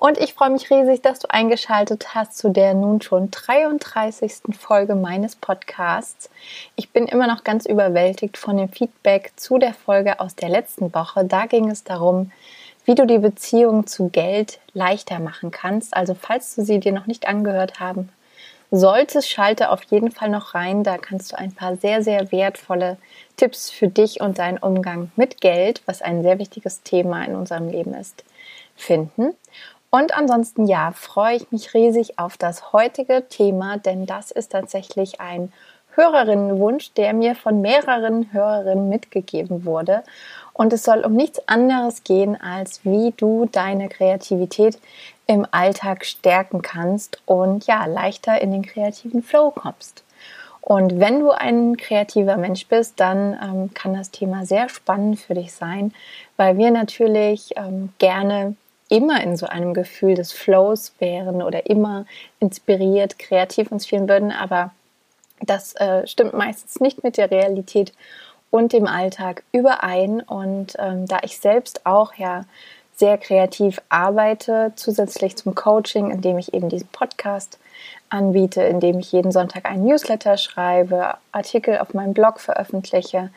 Und ich freue mich riesig, dass du eingeschaltet hast zu der nun schon 33. Folge meines Podcasts. Ich bin immer noch ganz überwältigt von dem Feedback zu der Folge aus der letzten Woche. Da ging es darum, wie du die Beziehung zu Geld leichter machen kannst. Also falls du sie dir noch nicht angehört haben solltest, schalte auf jeden Fall noch rein. Da kannst du ein paar sehr, sehr wertvolle Tipps für dich und deinen Umgang mit Geld, was ein sehr wichtiges Thema in unserem Leben ist, finden. Und ansonsten ja, freue ich mich riesig auf das heutige Thema, denn das ist tatsächlich ein Hörerinnenwunsch, der mir von mehreren Hörerinnen mitgegeben wurde. Und es soll um nichts anderes gehen, als wie du deine Kreativität im Alltag stärken kannst und ja, leichter in den kreativen Flow kommst. Und wenn du ein kreativer Mensch bist, dann ähm, kann das Thema sehr spannend für dich sein, weil wir natürlich ähm, gerne immer in so einem Gefühl des Flows wären oder immer inspiriert, kreativ uns fühlen würden, aber das äh, stimmt meistens nicht mit der Realität und dem Alltag überein. Und ähm, da ich selbst auch ja sehr kreativ arbeite, zusätzlich zum Coaching, indem ich eben diesen Podcast anbiete, indem ich jeden Sonntag einen Newsletter schreibe, Artikel auf meinem Blog veröffentliche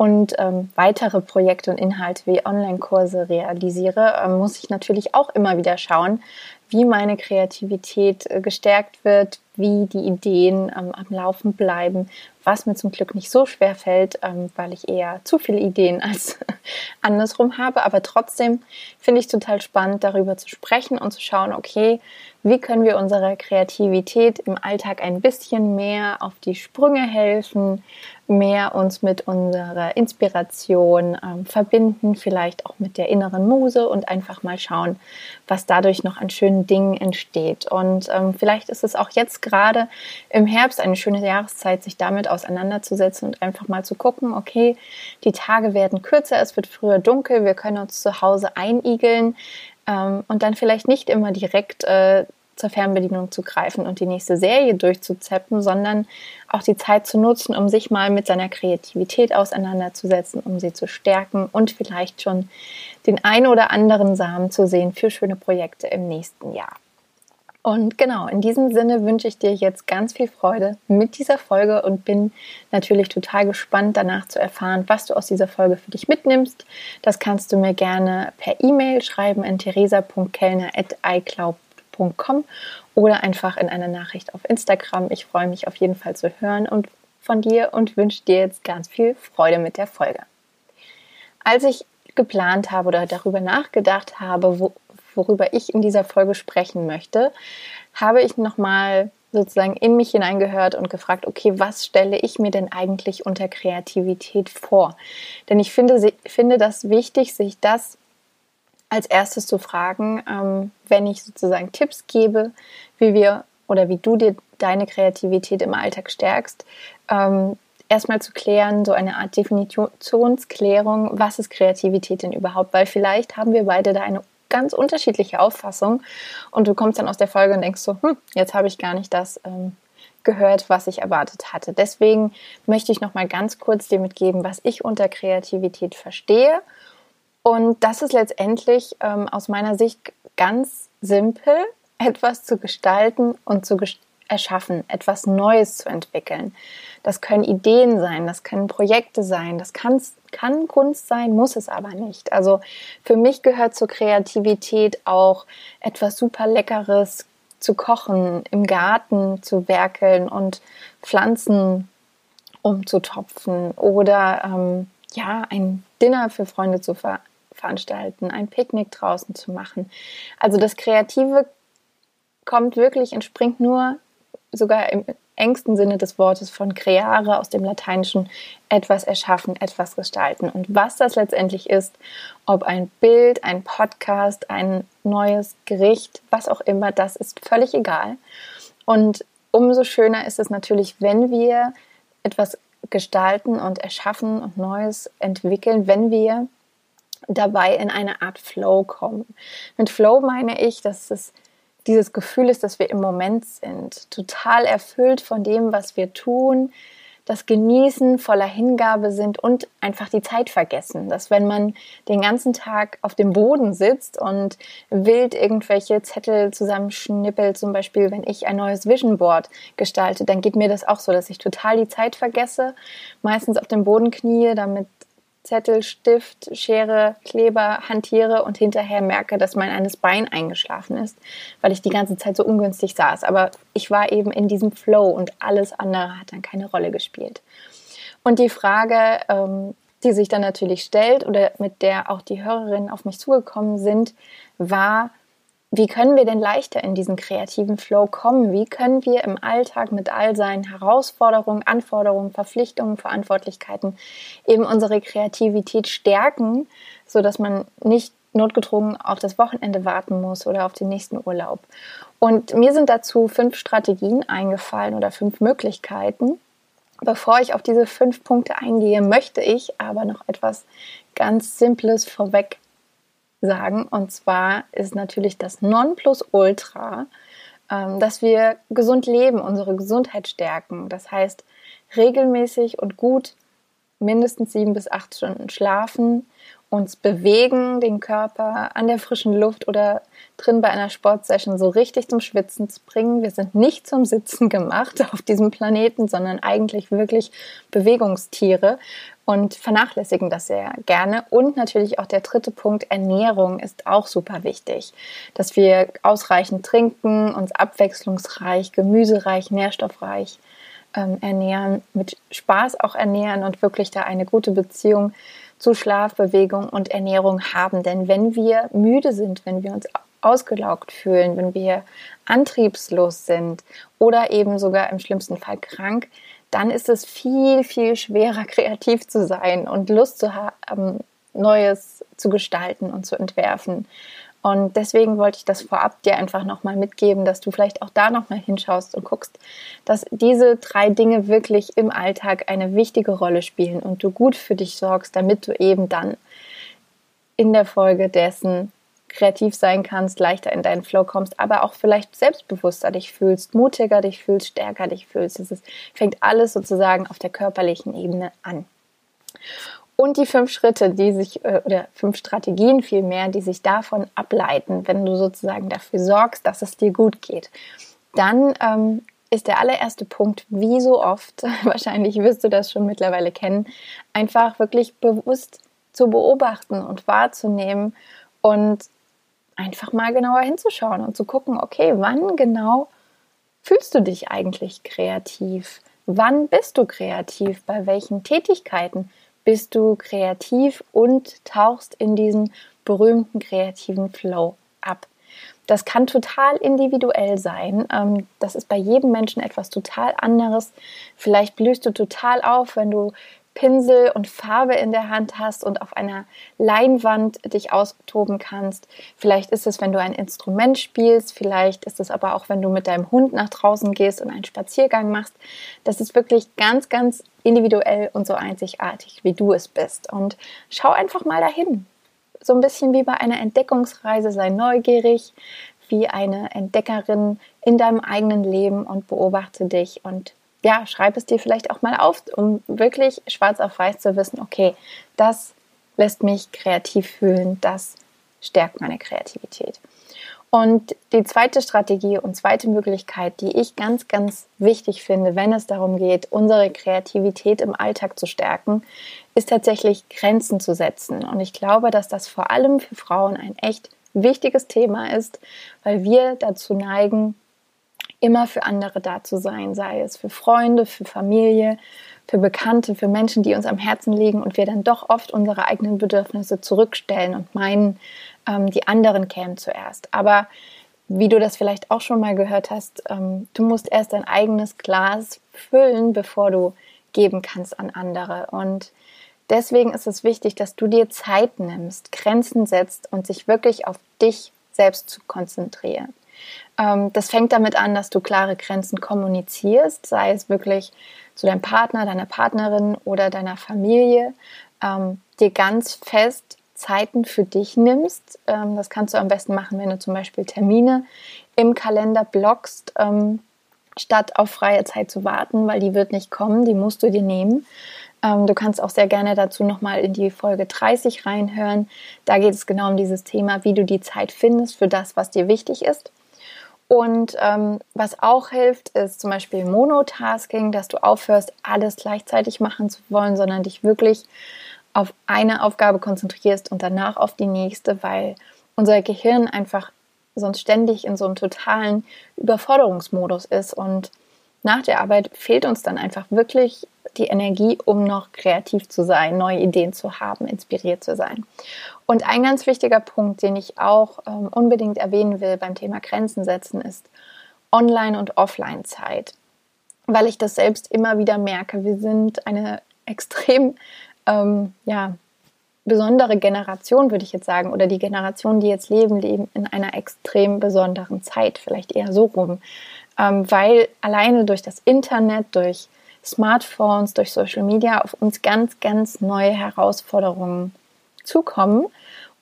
und ähm, weitere Projekte und Inhalte wie Online-Kurse realisiere, ähm, muss ich natürlich auch immer wieder schauen, wie meine Kreativität äh, gestärkt wird, wie die Ideen ähm, am Laufen bleiben, was mir zum Glück nicht so schwer fällt, ähm, weil ich eher zu viele Ideen als andersrum habe. Aber trotzdem finde ich total spannend, darüber zu sprechen und zu schauen, okay, wie können wir unserer Kreativität im Alltag ein bisschen mehr auf die Sprünge helfen, mehr uns mit unserer Inspiration ähm, verbinden, vielleicht auch mit der inneren Muse und einfach mal schauen, was dadurch noch an schönen Dingen entsteht. Und ähm, vielleicht ist es auch jetzt gerade im Herbst eine schöne Jahreszeit, sich damit auseinanderzusetzen und einfach mal zu gucken, okay, die Tage werden kürzer, es wird früher dunkel, wir können uns zu Hause einigeln ähm, und dann vielleicht nicht immer direkt äh, zur Fernbedienung zu greifen und die nächste Serie durchzuzeppen, sondern auch die Zeit zu nutzen, um sich mal mit seiner Kreativität auseinanderzusetzen, um sie zu stärken und vielleicht schon den ein oder anderen Samen zu sehen für schöne Projekte im nächsten Jahr. Und genau, in diesem Sinne wünsche ich dir jetzt ganz viel Freude mit dieser Folge und bin natürlich total gespannt danach zu erfahren, was du aus dieser Folge für dich mitnimmst. Das kannst du mir gerne per E-Mail schreiben an theresa.kellner.icloud.com oder einfach in einer Nachricht auf Instagram. Ich freue mich auf jeden Fall zu hören und von dir und wünsche dir jetzt ganz viel Freude mit der Folge. Als ich geplant habe oder darüber nachgedacht habe, wo, worüber ich in dieser Folge sprechen möchte, habe ich nochmal sozusagen in mich hineingehört und gefragt, okay, was stelle ich mir denn eigentlich unter Kreativität vor? Denn ich finde, finde das wichtig, sich das als erstes zu fragen, ähm, wenn ich sozusagen Tipps gebe, wie wir oder wie du dir deine Kreativität im Alltag stärkst, ähm, erstmal zu klären, so eine Art Definitionsklärung, was ist Kreativität denn überhaupt? Weil vielleicht haben wir beide da eine ganz unterschiedliche Auffassung und du kommst dann aus der Folge und denkst so, hm, jetzt habe ich gar nicht das ähm, gehört, was ich erwartet hatte. Deswegen möchte ich noch mal ganz kurz dir mitgeben, was ich unter Kreativität verstehe und das ist letztendlich ähm, aus meiner Sicht ganz simpel, etwas zu gestalten und zu gest erschaffen, etwas Neues zu entwickeln. Das können Ideen sein, das können Projekte sein, das kann, kann Kunst sein, muss es aber nicht. Also für mich gehört zur Kreativität auch etwas super Leckeres zu kochen, im Garten zu werkeln und Pflanzen umzutopfen oder ähm, ja, ein Dinner für Freunde zu ver veranstalten, ein Picknick draußen zu machen. Also das Kreative kommt wirklich, entspringt nur sogar im engsten Sinne des Wortes von creare aus dem Lateinischen etwas erschaffen, etwas gestalten. Und was das letztendlich ist, ob ein Bild, ein Podcast, ein neues Gericht, was auch immer, das ist völlig egal. Und umso schöner ist es natürlich, wenn wir etwas gestalten und erschaffen und Neues entwickeln, wenn wir dabei in eine Art Flow kommen. Mit Flow meine ich, dass es dieses Gefühl ist, dass wir im Moment sind, total erfüllt von dem, was wir tun, das Genießen, voller Hingabe sind und einfach die Zeit vergessen. Dass wenn man den ganzen Tag auf dem Boden sitzt und wild irgendwelche Zettel zusammenschnippelt, zum Beispiel wenn ich ein neues Vision Board gestalte, dann geht mir das auch so, dass ich total die Zeit vergesse, meistens auf dem Boden knie, damit Zettel, Stift, Schere, Kleber hantiere und hinterher merke, dass mein eines Bein eingeschlafen ist, weil ich die ganze Zeit so ungünstig saß. Aber ich war eben in diesem Flow und alles andere hat dann keine Rolle gespielt. Und die Frage, ähm, die sich dann natürlich stellt oder mit der auch die Hörerinnen auf mich zugekommen sind, war, wie können wir denn leichter in diesen kreativen Flow kommen? Wie können wir im Alltag mit all seinen Herausforderungen, Anforderungen, Verpflichtungen, Verantwortlichkeiten eben unsere Kreativität stärken, so dass man nicht notgedrungen auf das Wochenende warten muss oder auf den nächsten Urlaub? Und mir sind dazu fünf Strategien eingefallen oder fünf Möglichkeiten. Bevor ich auf diese fünf Punkte eingehe, möchte ich aber noch etwas ganz Simples vorweg sagen. Und zwar ist natürlich das Nonplusultra, ähm, dass wir gesund leben, unsere Gesundheit stärken. Das heißt, regelmäßig und gut mindestens sieben bis acht Stunden schlafen, uns bewegen, den Körper an der frischen Luft oder drin bei einer Sportsession so richtig zum Schwitzen zu bringen. Wir sind nicht zum Sitzen gemacht auf diesem Planeten, sondern eigentlich wirklich Bewegungstiere und vernachlässigen das sehr gerne. Und natürlich auch der dritte Punkt, Ernährung ist auch super wichtig, dass wir ausreichend trinken, uns abwechslungsreich, gemüsereich, nährstoffreich ähm, ernähren, mit Spaß auch ernähren und wirklich da eine gute Beziehung zu Schlaf, Bewegung und Ernährung haben. Denn wenn wir müde sind, wenn wir uns ausgelaugt fühlen, wenn wir antriebslos sind oder eben sogar im schlimmsten Fall krank, dann ist es viel, viel schwerer, kreativ zu sein und Lust zu haben, Neues zu gestalten und zu entwerfen. Und deswegen wollte ich das vorab dir einfach nochmal mitgeben, dass du vielleicht auch da nochmal hinschaust und guckst, dass diese drei Dinge wirklich im Alltag eine wichtige Rolle spielen und du gut für dich sorgst, damit du eben dann in der Folge dessen kreativ sein kannst, leichter in deinen Flow kommst, aber auch vielleicht selbstbewusster dich fühlst, mutiger dich fühlst, stärker dich fühlst. Es fängt alles sozusagen auf der körperlichen Ebene an. Und die fünf Schritte, die sich, äh, oder fünf Strategien vielmehr, die sich davon ableiten, wenn du sozusagen dafür sorgst, dass es dir gut geht. Dann ähm, ist der allererste Punkt, wie so oft, wahrscheinlich wirst du das schon mittlerweile kennen, einfach wirklich bewusst zu beobachten und wahrzunehmen und einfach mal genauer hinzuschauen und zu gucken, okay, wann genau fühlst du dich eigentlich kreativ? Wann bist du kreativ? Bei welchen Tätigkeiten? bist du kreativ und tauchst in diesen berühmten kreativen Flow ab. Das kann total individuell sein. Ähm, das ist bei jedem Menschen etwas total anderes. Vielleicht blühst du total auf, wenn du Pinsel und Farbe in der Hand hast und auf einer Leinwand dich austoben kannst. Vielleicht ist es, wenn du ein Instrument spielst, vielleicht ist es aber auch, wenn du mit deinem Hund nach draußen gehst und einen Spaziergang machst. Das ist wirklich ganz, ganz individuell und so einzigartig, wie du es bist. Und schau einfach mal dahin. So ein bisschen wie bei einer Entdeckungsreise, sei neugierig, wie eine Entdeckerin in deinem eigenen Leben und beobachte dich und ja, schreib es dir vielleicht auch mal auf, um wirklich schwarz auf weiß zu wissen, okay, das lässt mich kreativ fühlen, das stärkt meine Kreativität. Und die zweite Strategie und zweite Möglichkeit, die ich ganz, ganz wichtig finde, wenn es darum geht, unsere Kreativität im Alltag zu stärken, ist tatsächlich Grenzen zu setzen. Und ich glaube, dass das vor allem für Frauen ein echt wichtiges Thema ist, weil wir dazu neigen, immer für andere da zu sein, sei es für Freunde, für Familie, für Bekannte, für Menschen, die uns am Herzen liegen und wir dann doch oft unsere eigenen Bedürfnisse zurückstellen und meinen, ähm, die anderen kämen zuerst. Aber wie du das vielleicht auch schon mal gehört hast, ähm, du musst erst dein eigenes Glas füllen, bevor du geben kannst an andere. Und deswegen ist es wichtig, dass du dir Zeit nimmst, Grenzen setzt und sich wirklich auf dich selbst zu konzentrieren. Ähm, das fängt damit an, dass du klare Grenzen kommunizierst, sei es wirklich zu deinem Partner, deiner Partnerin oder deiner Familie, ähm, dir ganz fest Zeiten für dich nimmst. Ähm, das kannst du am besten machen, wenn du zum Beispiel Termine im Kalender blockst, ähm, statt auf freie Zeit zu warten, weil die wird nicht kommen, die musst du dir nehmen. Ähm, du kannst auch sehr gerne dazu nochmal in die Folge 30 reinhören. Da geht es genau um dieses Thema, wie du die Zeit findest für das, was dir wichtig ist. Und ähm, was auch hilft, ist zum Beispiel Monotasking, dass du aufhörst, alles gleichzeitig machen zu wollen, sondern dich wirklich auf eine Aufgabe konzentrierst und danach auf die nächste, weil unser Gehirn einfach sonst ständig in so einem totalen Überforderungsmodus ist und nach der Arbeit fehlt uns dann einfach wirklich die Energie, um noch kreativ zu sein, neue Ideen zu haben, inspiriert zu sein. Und ein ganz wichtiger Punkt, den ich auch ähm, unbedingt erwähnen will beim Thema Grenzen setzen, ist Online- und Offline-Zeit. Weil ich das selbst immer wieder merke. Wir sind eine extrem ähm, ja, besondere Generation, würde ich jetzt sagen, oder die Generation, die jetzt leben, leben in einer extrem besonderen Zeit, vielleicht eher so rum, ähm, weil alleine durch das Internet, durch Smartphones, durch Social Media auf uns ganz, ganz neue Herausforderungen zukommen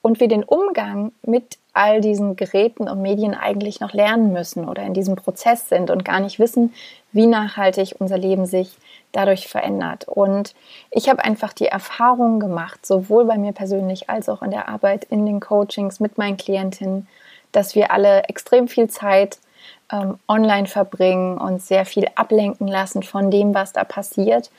und wir den Umgang mit all diesen Geräten und Medien eigentlich noch lernen müssen oder in diesem Prozess sind und gar nicht wissen, wie nachhaltig unser Leben sich dadurch verändert. Und ich habe einfach die Erfahrung gemacht, sowohl bei mir persönlich als auch in der Arbeit in den Coachings mit meinen Klientinnen, dass wir alle extrem viel Zeit ähm, online verbringen und sehr viel ablenken lassen von dem, was da passiert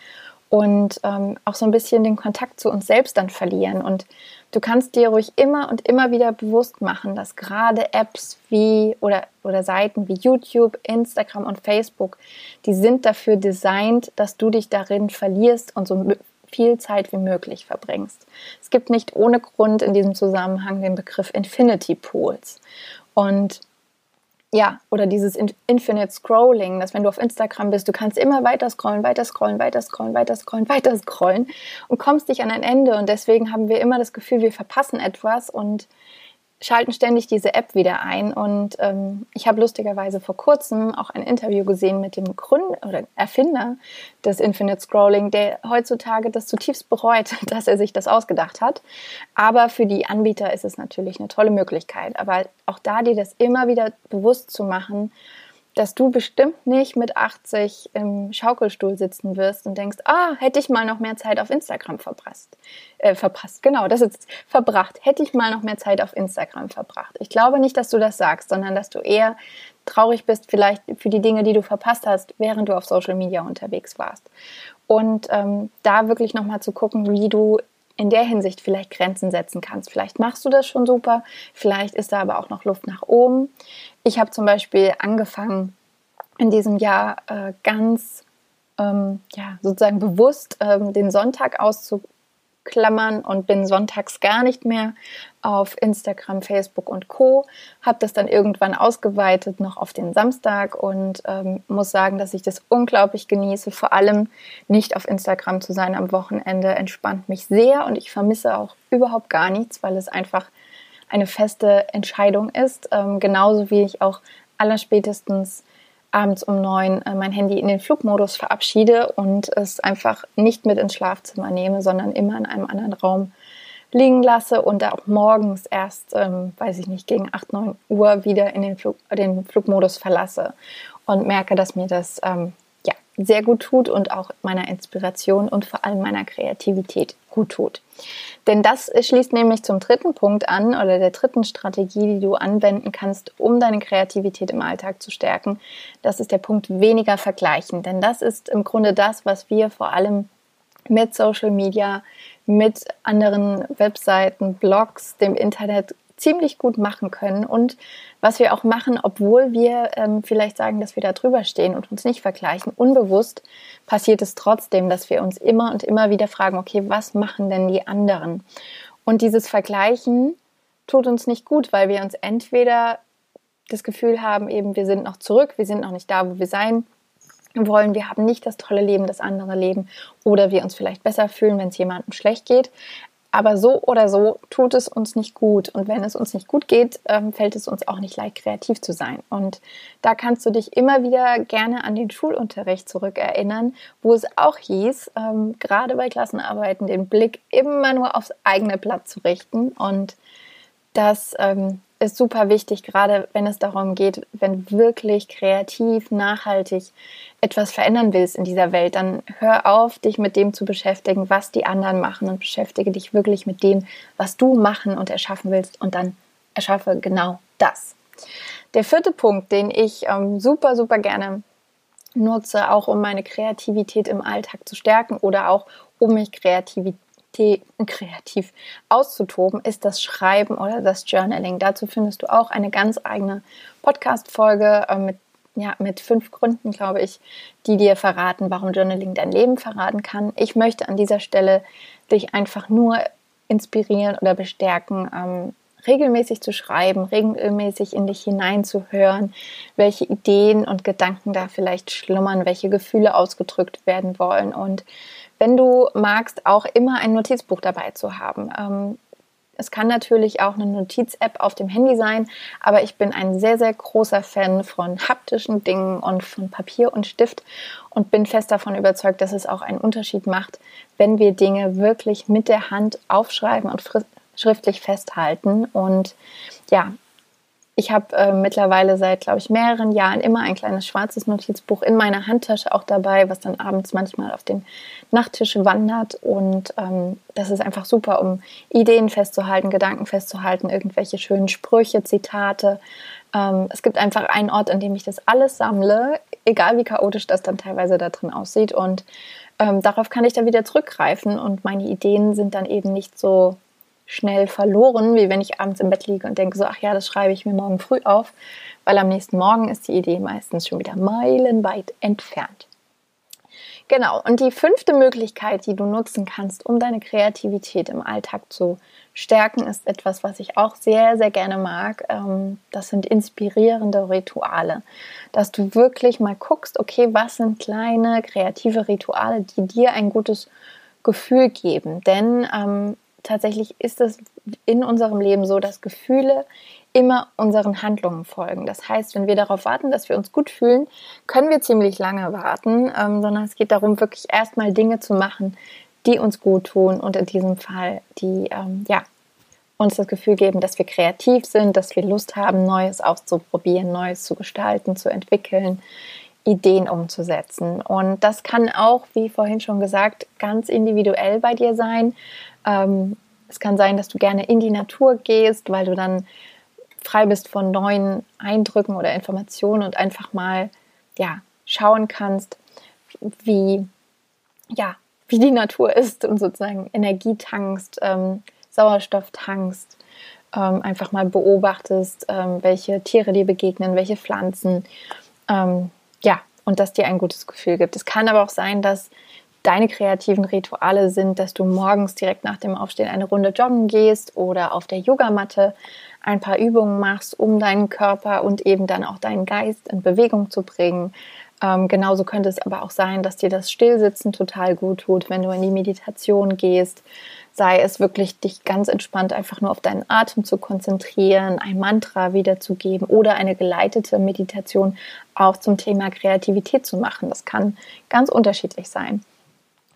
und ähm, auch so ein bisschen den Kontakt zu uns selbst dann verlieren. Und du kannst dir ruhig immer und immer wieder bewusst machen, dass gerade Apps wie oder, oder Seiten wie YouTube, Instagram und Facebook, die sind dafür designt, dass du dich darin verlierst und so viel Zeit wie möglich verbringst. Es gibt nicht ohne Grund in diesem Zusammenhang den Begriff Infinity Pools. Und ja, oder dieses Infinite Scrolling, dass wenn du auf Instagram bist, du kannst immer weiter scrollen, weiter scrollen, weiter scrollen, weiter scrollen, weiter scrollen und kommst nicht an ein Ende. Und deswegen haben wir immer das Gefühl, wir verpassen etwas und schalten ständig diese App wieder ein. Und ähm, ich habe lustigerweise vor kurzem auch ein Interview gesehen mit dem Gründer oder Erfinder des Infinite Scrolling, der heutzutage das zutiefst bereut, dass er sich das ausgedacht hat. Aber für die Anbieter ist es natürlich eine tolle Möglichkeit. Aber auch da dir das immer wieder bewusst zu machen, dass du bestimmt nicht mit 80 im Schaukelstuhl sitzen wirst und denkst, ah, hätte ich mal noch mehr Zeit auf Instagram verpasst. Äh, verpasst, genau, das ist verbracht. Hätte ich mal noch mehr Zeit auf Instagram verbracht. Ich glaube nicht, dass du das sagst, sondern dass du eher traurig bist vielleicht für die Dinge, die du verpasst hast, während du auf Social Media unterwegs warst. Und ähm, da wirklich nochmal zu gucken, wie du in der Hinsicht vielleicht Grenzen setzen kannst. Vielleicht machst du das schon super, vielleicht ist da aber auch noch Luft nach oben. Ich habe zum Beispiel angefangen, in diesem Jahr äh, ganz ähm, ja, sozusagen bewusst ähm, den Sonntag auszuklammern und bin sonntags gar nicht mehr auf Instagram, Facebook und Co. Habe das dann irgendwann ausgeweitet noch auf den Samstag und ähm, muss sagen, dass ich das unglaublich genieße. Vor allem nicht auf Instagram zu sein am Wochenende entspannt mich sehr und ich vermisse auch überhaupt gar nichts, weil es einfach eine feste Entscheidung ist. Ähm, genauso wie ich auch allerspätestens abends um neun äh, mein Handy in den Flugmodus verabschiede und es einfach nicht mit ins Schlafzimmer nehme, sondern immer in einem anderen Raum liegen lasse und auch morgens erst, ähm, weiß ich nicht, gegen 8, 9 Uhr wieder in den, Flug, den Flugmodus verlasse und merke, dass mir das ähm, sehr gut tut und auch meiner Inspiration und vor allem meiner Kreativität gut tut. Denn das schließt nämlich zum dritten Punkt an oder der dritten Strategie, die du anwenden kannst, um deine Kreativität im Alltag zu stärken. Das ist der Punkt weniger vergleichen. Denn das ist im Grunde das, was wir vor allem mit Social Media, mit anderen Webseiten, Blogs, dem Internet ziemlich gut machen können und was wir auch machen, obwohl wir ähm, vielleicht sagen, dass wir da drüber stehen und uns nicht vergleichen. Unbewusst passiert es trotzdem, dass wir uns immer und immer wieder fragen, okay, was machen denn die anderen? Und dieses Vergleichen tut uns nicht gut, weil wir uns entweder das Gefühl haben, eben wir sind noch zurück, wir sind noch nicht da, wo wir sein wollen, wir haben nicht das tolle Leben, das andere Leben oder wir uns vielleicht besser fühlen, wenn es jemandem schlecht geht. Aber so oder so tut es uns nicht gut. Und wenn es uns nicht gut geht, ähm, fällt es uns auch nicht leicht, kreativ zu sein. Und da kannst du dich immer wieder gerne an den Schulunterricht zurückerinnern, wo es auch hieß, ähm, gerade bei Klassenarbeiten den Blick immer nur aufs eigene Blatt zu richten. Und das ähm, ist super wichtig, gerade wenn es darum geht, wenn wirklich kreativ, nachhaltig etwas verändern willst in dieser Welt, dann hör auf, dich mit dem zu beschäftigen, was die anderen machen und beschäftige dich wirklich mit dem, was du machen und erschaffen willst und dann erschaffe genau das. Der vierte Punkt, den ich ähm, super, super gerne nutze, auch um meine Kreativität im Alltag zu stärken oder auch um mich kreativ kreativ auszutoben, ist das Schreiben oder das Journaling. Dazu findest du auch eine ganz eigene Podcast-Folge äh, mit, ja, mit fünf Gründen, glaube ich, die dir verraten, warum Journaling dein Leben verraten kann. Ich möchte an dieser Stelle dich einfach nur inspirieren oder bestärken, ähm, regelmäßig zu schreiben, regelmäßig in dich hineinzuhören, welche Ideen und Gedanken da vielleicht schlummern, welche Gefühle ausgedrückt werden wollen und wenn du magst, auch immer ein Notizbuch dabei zu haben. Ähm, es kann natürlich auch eine Notiz-App auf dem Handy sein, aber ich bin ein sehr, sehr großer Fan von haptischen Dingen und von Papier und Stift und bin fest davon überzeugt, dass es auch einen Unterschied macht, wenn wir Dinge wirklich mit der Hand aufschreiben und schriftlich festhalten. Und ja, ich habe äh, mittlerweile seit, glaube ich, mehreren Jahren immer ein kleines schwarzes Notizbuch in meiner Handtasche auch dabei, was dann abends manchmal auf den Nachttisch wandert. Und ähm, das ist einfach super, um Ideen festzuhalten, Gedanken festzuhalten, irgendwelche schönen Sprüche, Zitate. Ähm, es gibt einfach einen Ort, an dem ich das alles sammle, egal wie chaotisch das dann teilweise da drin aussieht. Und ähm, darauf kann ich dann wieder zurückgreifen und meine Ideen sind dann eben nicht so schnell verloren, wie wenn ich abends im Bett liege und denke so, ach ja, das schreibe ich mir morgen früh auf, weil am nächsten Morgen ist die Idee meistens schon wieder meilenweit entfernt. Genau, und die fünfte Möglichkeit, die du nutzen kannst, um deine Kreativität im Alltag zu stärken, ist etwas, was ich auch sehr, sehr gerne mag. Ähm, das sind inspirierende Rituale. Dass du wirklich mal guckst, okay, was sind kleine kreative Rituale, die dir ein gutes Gefühl geben. Denn ähm, tatsächlich ist es in unserem Leben so, dass Gefühle immer unseren Handlungen folgen. Das heißt, wenn wir darauf warten, dass wir uns gut fühlen, können wir ziemlich lange warten, ähm, sondern es geht darum, wirklich erstmal Dinge zu machen, die uns gut tun und in diesem Fall, die ähm, ja, uns das Gefühl geben, dass wir kreativ sind, dass wir Lust haben, Neues auszuprobieren, Neues zu gestalten, zu entwickeln, Ideen umzusetzen. Und das kann auch, wie vorhin schon gesagt, ganz individuell bei dir sein. Ähm, es kann sein, dass du gerne in die Natur gehst, weil du dann frei bist von neuen Eindrücken oder Informationen und einfach mal ja, schauen kannst, wie, ja, wie die Natur ist und sozusagen Energie tankst, ähm, Sauerstoff tankst, ähm, einfach mal beobachtest, ähm, welche Tiere dir begegnen, welche Pflanzen. Ähm, ja, und das dir ein gutes Gefühl gibt. Es kann aber auch sein, dass deine kreativen Rituale sind, dass du morgens direkt nach dem Aufstehen eine Runde joggen gehst oder auf der Yogamatte ein paar Übungen machst, um deinen Körper und eben dann auch deinen Geist in Bewegung zu bringen. Ähm, genauso könnte es aber auch sein, dass dir das Stillsitzen total gut tut, wenn du in die Meditation gehst. Sei es wirklich, dich ganz entspannt einfach nur auf deinen Atem zu konzentrieren, ein Mantra wiederzugeben oder eine geleitete Meditation auch zum Thema Kreativität zu machen. Das kann ganz unterschiedlich sein.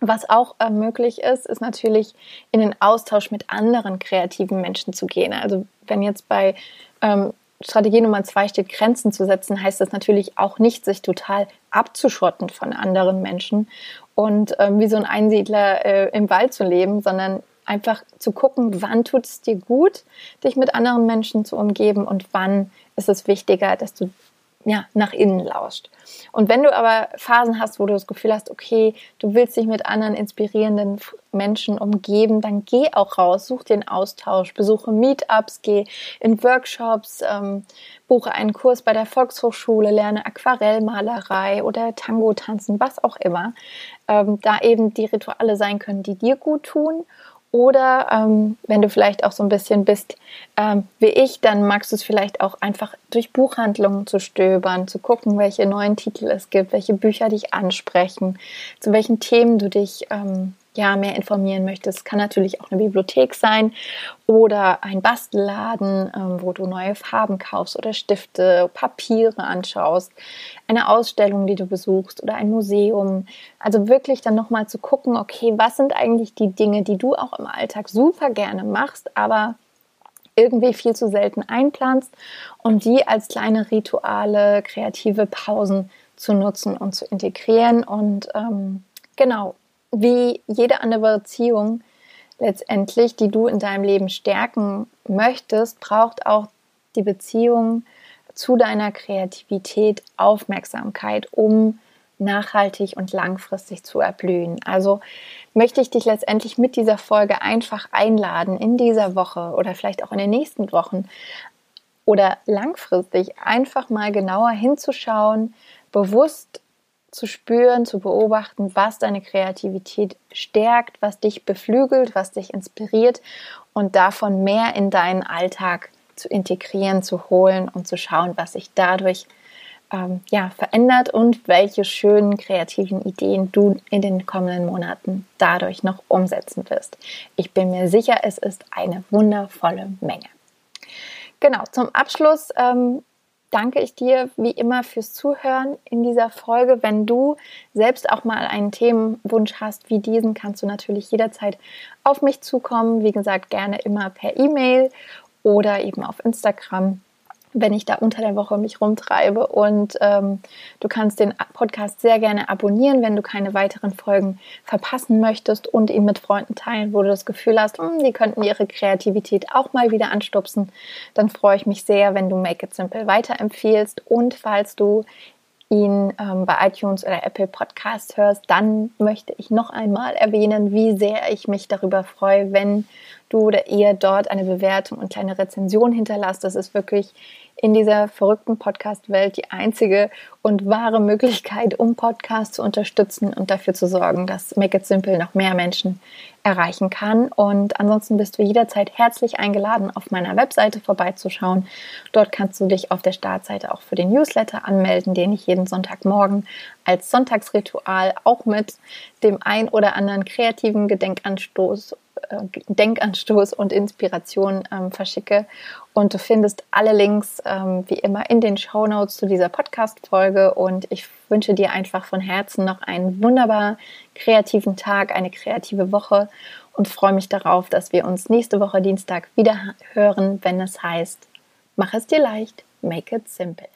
Was auch äh, möglich ist, ist natürlich in den Austausch mit anderen kreativen Menschen zu gehen. Also wenn jetzt bei ähm, Strategie Nummer zwei steht, Grenzen zu setzen, heißt das natürlich auch nicht, sich total abzuschotten von anderen Menschen und ähm, wie so ein Einsiedler äh, im Wald zu leben, sondern einfach zu gucken, wann tut es dir gut, dich mit anderen Menschen zu umgeben und wann ist es wichtiger, dass du ja, nach innen lauscht. Und wenn du aber Phasen hast, wo du das Gefühl hast, okay, du willst dich mit anderen inspirierenden Menschen umgeben, dann geh auch raus, such den Austausch, besuche Meetups, geh in Workshops, ähm, buche einen Kurs bei der Volkshochschule, lerne Aquarellmalerei oder Tango tanzen, was auch immer. Ähm, da eben die Rituale sein können, die dir gut tun Oder ähm, wenn du vielleicht auch so ein bisschen bist ähm, wie ich, dann magst du es vielleicht auch einfach durch Buchhandlungen zu stöbern, zu gucken, welche neuen Titel es gibt, welche Bücher dich ansprechen, zu welchen Themen du dich ähm, ja, mehr informieren möchtest, kann natürlich auch eine Bibliothek sein oder ein Bastelladen, ähm, wo du neue Farben kaufst oder Stifte, Papiere anschaust, eine Ausstellung, die du besuchst oder ein Museum. Also wirklich dann nochmal zu gucken, okay, was sind eigentlich die Dinge, die du auch im Alltag super gerne machst, aber irgendwie viel zu selten einplanst und die als kleine Rituale, kreative Pausen zu nutzen und zu integrieren und ähm, genau wie jede andere Beziehung letztendlich, die du in deinem Leben stärken möchtest, braucht auch die Beziehung zu deiner Kreativität Aufmerksamkeit, um nachhaltig und langfristig zu erblühen. Also möchte ich dich letztendlich mit dieser Folge einfach einladen, in dieser Woche oder vielleicht auch in den nächsten Wochen oder langfristig einfach mal genauer hinzuschauen, bewusst zu spüren, zu beobachten, was deine Kreativität stärkt, was dich beflügelt, was dich inspiriert und davon mehr in deinen Alltag zu integrieren, zu holen und zu schauen, was sich dadurch ähm, ja, verändert und welche schönen kreativen Ideen du in den kommenden Monaten dadurch noch umsetzen wirst. Ich bin mir sicher, es ist eine wundervolle Menge. Genau, zum Abschluss ähm, danke ich dir wie immer fürs Zuhören in dieser Folge. Wenn du selbst auch mal einen Themenwunsch hast wie diesen, kannst du natürlich jederzeit auf mich zukommen. Wie gesagt, gerne immer per E-Mail oder eben auf Instagram wenn ich da unter der Woche mich rumtreibe. Und ähm, du kannst den Podcast sehr gerne abonnieren, wenn du keine weiteren Folgen verpassen möchtest und ihn mit Freunden teilen, wo du das Gefühl hast, hm, die könnten ihre Kreativität auch mal wieder anstupsen. Dann freue ich mich sehr, wenn du Make It Simple weiterempfiehlst. Und falls du ihn ähm, bei iTunes oder Apple Podcast hörst, dann möchte ich noch einmal erwähnen, wie sehr ich mich darüber freue, wenn du oder ihr dort eine Bewertung und kleine Rezension hinterlasst. Das ist wirklich in dieser verrückten Podcast-Welt die einzige und wahre Möglichkeit, um Podcasts zu unterstützen und dafür zu sorgen, dass Make It Simple noch mehr Menschen erreichen kann. Und ansonsten bist du jederzeit herzlich eingeladen, auf meiner Webseite vorbeizuschauen. Dort kannst du dich auf der Startseite auch für den Newsletter anmelden, den ich jeden Sonntagmorgen als Sonntagsritual auch mit dem ein oder anderen kreativen Gedenkanstoß Denkanstoß und Inspiration ähm, verschicke. Und du findest alle Links ähm, wie immer in den Show Notes zu dieser Podcast-Folge. Und ich wünsche dir einfach von Herzen noch einen wunderbar kreativen Tag, eine kreative Woche und freue mich darauf, dass wir uns nächste Woche Dienstag wieder hören, wenn es heißt, mach es dir leicht, make it simple.